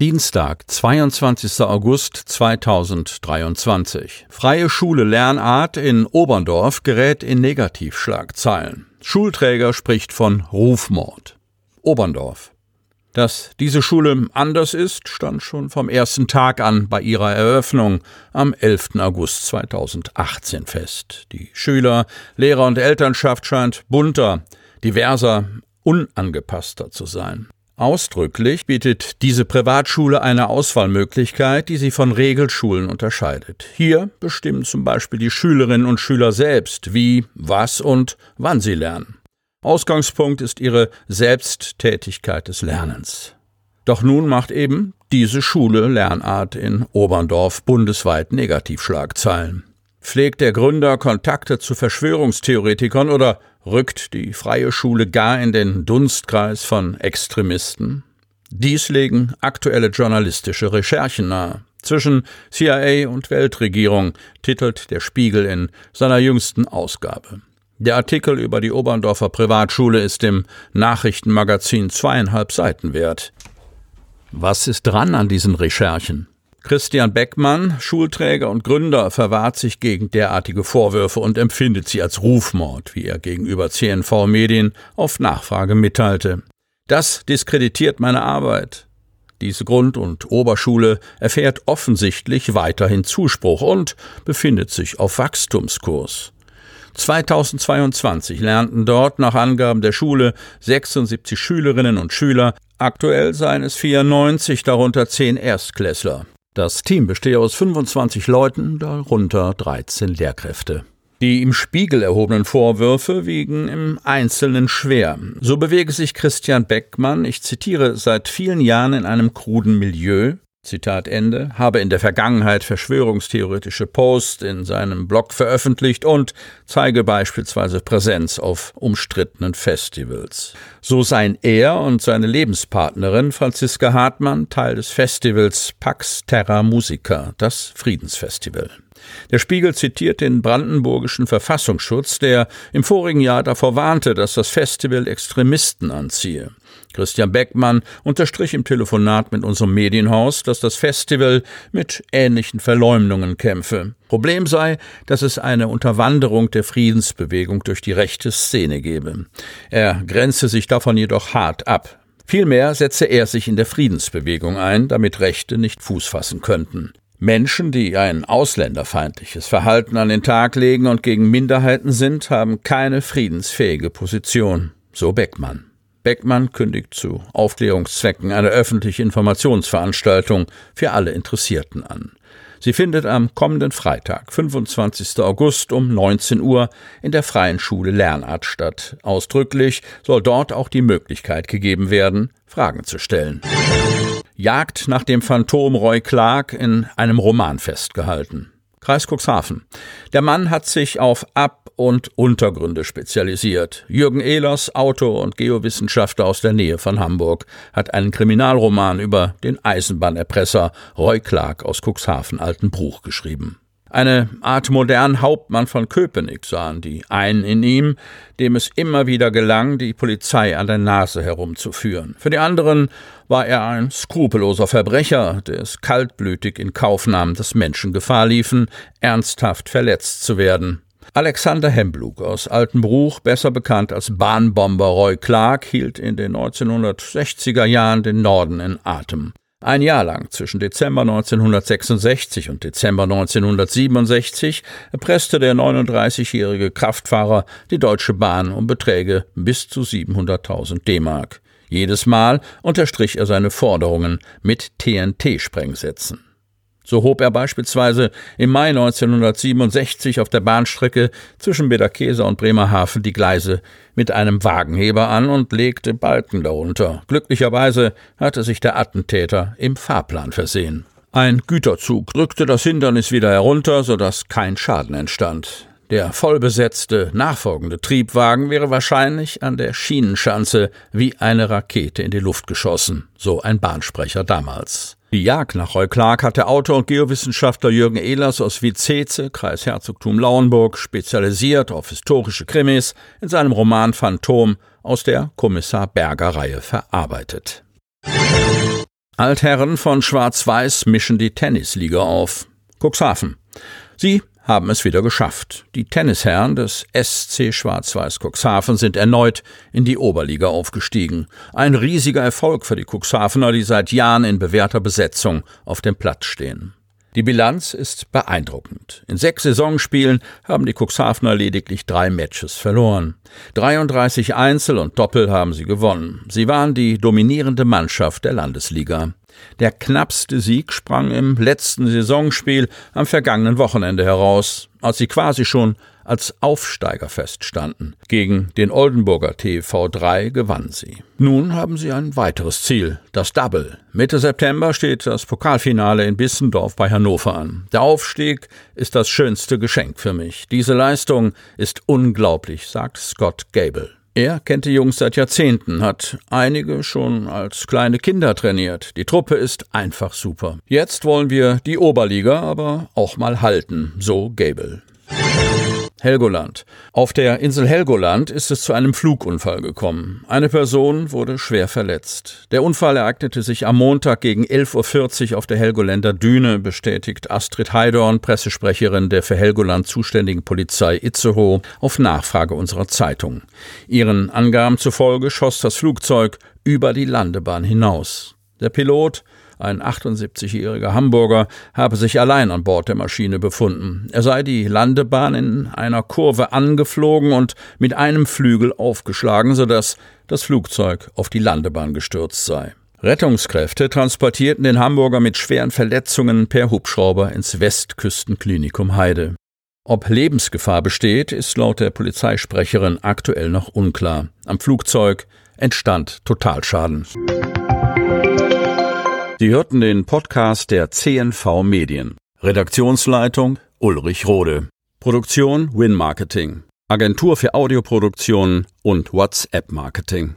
Dienstag, 22. August 2023. Freie Schule Lernart in Oberndorf gerät in Negativschlagzeilen. Schulträger spricht von Rufmord. Oberndorf. Dass diese Schule anders ist, stand schon vom ersten Tag an bei ihrer Eröffnung am 11. August 2018 fest. Die Schüler, Lehrer und Elternschaft scheint bunter, diverser, unangepasster zu sein. Ausdrücklich bietet diese Privatschule eine Auswahlmöglichkeit, die sie von Regelschulen unterscheidet. Hier bestimmen zum Beispiel die Schülerinnen und Schüler selbst, wie, was und wann sie lernen. Ausgangspunkt ist ihre Selbsttätigkeit des Lernens. Doch nun macht eben diese Schule Lernart in Oberndorf bundesweit Negativschlagzeilen. Pflegt der Gründer Kontakte zu Verschwörungstheoretikern oder rückt die freie Schule gar in den Dunstkreis von Extremisten? Dies legen aktuelle journalistische Recherchen nahe. Zwischen CIA und Weltregierung titelt der Spiegel in seiner jüngsten Ausgabe. Der Artikel über die Oberndorfer Privatschule ist im Nachrichtenmagazin zweieinhalb Seiten wert. Was ist dran an diesen Recherchen? Christian Beckmann, Schulträger und Gründer, verwahrt sich gegen derartige Vorwürfe und empfindet sie als Rufmord, wie er gegenüber CNV Medien auf Nachfrage mitteilte. Das diskreditiert meine Arbeit. Diese Grund- und Oberschule erfährt offensichtlich weiterhin Zuspruch und befindet sich auf Wachstumskurs. 2022 lernten dort nach Angaben der Schule 76 Schülerinnen und Schüler, aktuell seien es 94, darunter 10 Erstklässler. Das Team bestehe aus 25 Leuten, darunter 13 Lehrkräfte. Die im Spiegel erhobenen Vorwürfe wiegen im Einzelnen schwer. So bewege sich Christian Beckmann, ich zitiere, seit vielen Jahren in einem kruden Milieu, Zitat Ende, habe in der Vergangenheit verschwörungstheoretische Posts in seinem Blog veröffentlicht und zeige beispielsweise Präsenz auf umstrittenen Festivals. So seien er und seine Lebenspartnerin Franziska Hartmann Teil des Festivals Pax Terra Musica, das Friedensfestival. Der Spiegel zitiert den brandenburgischen Verfassungsschutz, der im vorigen Jahr davor warnte, dass das Festival Extremisten anziehe. Christian Beckmann unterstrich im Telefonat mit unserem Medienhaus, dass das Festival mit ähnlichen Verleumdungen kämpfe. Problem sei, dass es eine Unterwanderung der Friedensbewegung durch die rechte Szene gebe. Er grenze sich davon jedoch hart ab. Vielmehr setze er sich in der Friedensbewegung ein, damit Rechte nicht Fuß fassen könnten. Menschen, die ein ausländerfeindliches Verhalten an den Tag legen und gegen Minderheiten sind, haben keine friedensfähige Position, so Beckmann. Beckmann kündigt zu Aufklärungszwecken eine öffentliche Informationsveranstaltung für alle Interessierten an. Sie findet am kommenden Freitag, 25. August um 19 Uhr in der Freien Schule Lernart statt. Ausdrücklich soll dort auch die Möglichkeit gegeben werden, Fragen zu stellen. Jagd nach dem Phantom Roy Clark in einem Roman festgehalten. Kreis Cuxhaven. Der Mann hat sich auf Ab- und Untergründe spezialisiert. Jürgen Ehlers, Autor und Geowissenschaftler aus der Nähe von Hamburg, hat einen Kriminalroman über den Eisenbahnerpresser Roy Clark aus Cuxhaven Altenbruch geschrieben. Eine Art modernen Hauptmann von Köpenick sahen die einen in ihm, dem es immer wieder gelang, die Polizei an der Nase herumzuführen. Für die anderen war er ein skrupelloser Verbrecher, der es kaltblütig in Kauf nahm, dass Menschen Gefahr liefen, ernsthaft verletzt zu werden. Alexander Hemblug aus Altenbruch, besser bekannt als Bahnbomber Roy Clark, hielt in den 1960er Jahren den Norden in Atem. Ein Jahr lang, zwischen Dezember 1966 und Dezember 1967, erpresste der 39-jährige Kraftfahrer die Deutsche Bahn um Beträge bis zu 700.000 D-Mark. Jedes Mal unterstrich er seine Forderungen mit TNT-Sprengsätzen. So hob er beispielsweise im Mai 1967 auf der Bahnstrecke zwischen Bederkesa und Bremerhaven die Gleise mit einem Wagenheber an und legte Balken darunter. Glücklicherweise hatte sich der Attentäter im Fahrplan versehen. Ein Güterzug drückte das Hindernis wieder herunter, sodass kein Schaden entstand. Der vollbesetzte nachfolgende Triebwagen wäre wahrscheinlich an der Schienenschanze wie eine Rakete in die Luft geschossen, so ein Bahnsprecher damals. Die Jagd nach Roy Clark hat der Autor und Geowissenschaftler Jürgen Ehlers aus Vizeze, Kreis Herzogtum Lauenburg, spezialisiert auf historische Krimis, in seinem Roman Phantom aus der Kommissar Berger Reihe verarbeitet. Altherren von Schwarz-Weiß mischen die Tennisliga auf. Cuxhaven. Sie haben es wieder geschafft. Die Tennisherren des SC Schwarz-Weiß Cuxhaven sind erneut in die Oberliga aufgestiegen. Ein riesiger Erfolg für die Cuxhavener, die seit Jahren in bewährter Besetzung auf dem Platz stehen. Die Bilanz ist beeindruckend. In sechs Saisonspielen haben die Cuxhavener lediglich drei Matches verloren. 33 Einzel und Doppel haben sie gewonnen. Sie waren die dominierende Mannschaft der Landesliga. Der knappste Sieg sprang im letzten Saisonspiel am vergangenen Wochenende heraus, als sie quasi schon als Aufsteiger feststanden. Gegen den Oldenburger TV3 gewann sie. Nun haben sie ein weiteres Ziel, das Double. Mitte September steht das Pokalfinale in Bissendorf bei Hannover an. Der Aufstieg ist das schönste Geschenk für mich. Diese Leistung ist unglaublich, sagt Scott Gable. Er kennt die Jungs seit Jahrzehnten, hat einige schon als kleine Kinder trainiert. Die Truppe ist einfach super. Jetzt wollen wir die Oberliga aber auch mal halten, so Gable. Helgoland. Auf der Insel Helgoland ist es zu einem Flugunfall gekommen. Eine Person wurde schwer verletzt. Der Unfall ereignete sich am Montag gegen 11.40 Uhr auf der Helgoländer Düne, bestätigt Astrid Heidorn, Pressesprecherin der für Helgoland zuständigen Polizei Itzehoe, auf Nachfrage unserer Zeitung. Ihren Angaben zufolge schoss das Flugzeug über die Landebahn hinaus. Der Pilot ein 78-jähriger Hamburger, habe sich allein an Bord der Maschine befunden. Er sei die Landebahn in einer Kurve angeflogen und mit einem Flügel aufgeschlagen, sodass das Flugzeug auf die Landebahn gestürzt sei. Rettungskräfte transportierten den Hamburger mit schweren Verletzungen per Hubschrauber ins Westküstenklinikum Heide. Ob Lebensgefahr besteht, ist laut der Polizeisprecherin aktuell noch unklar. Am Flugzeug entstand Totalschaden. Sie hörten den Podcast der CNV Medien. Redaktionsleitung Ulrich Rode. Produktion Win Marketing. Agentur für Audioproduktion und WhatsApp Marketing.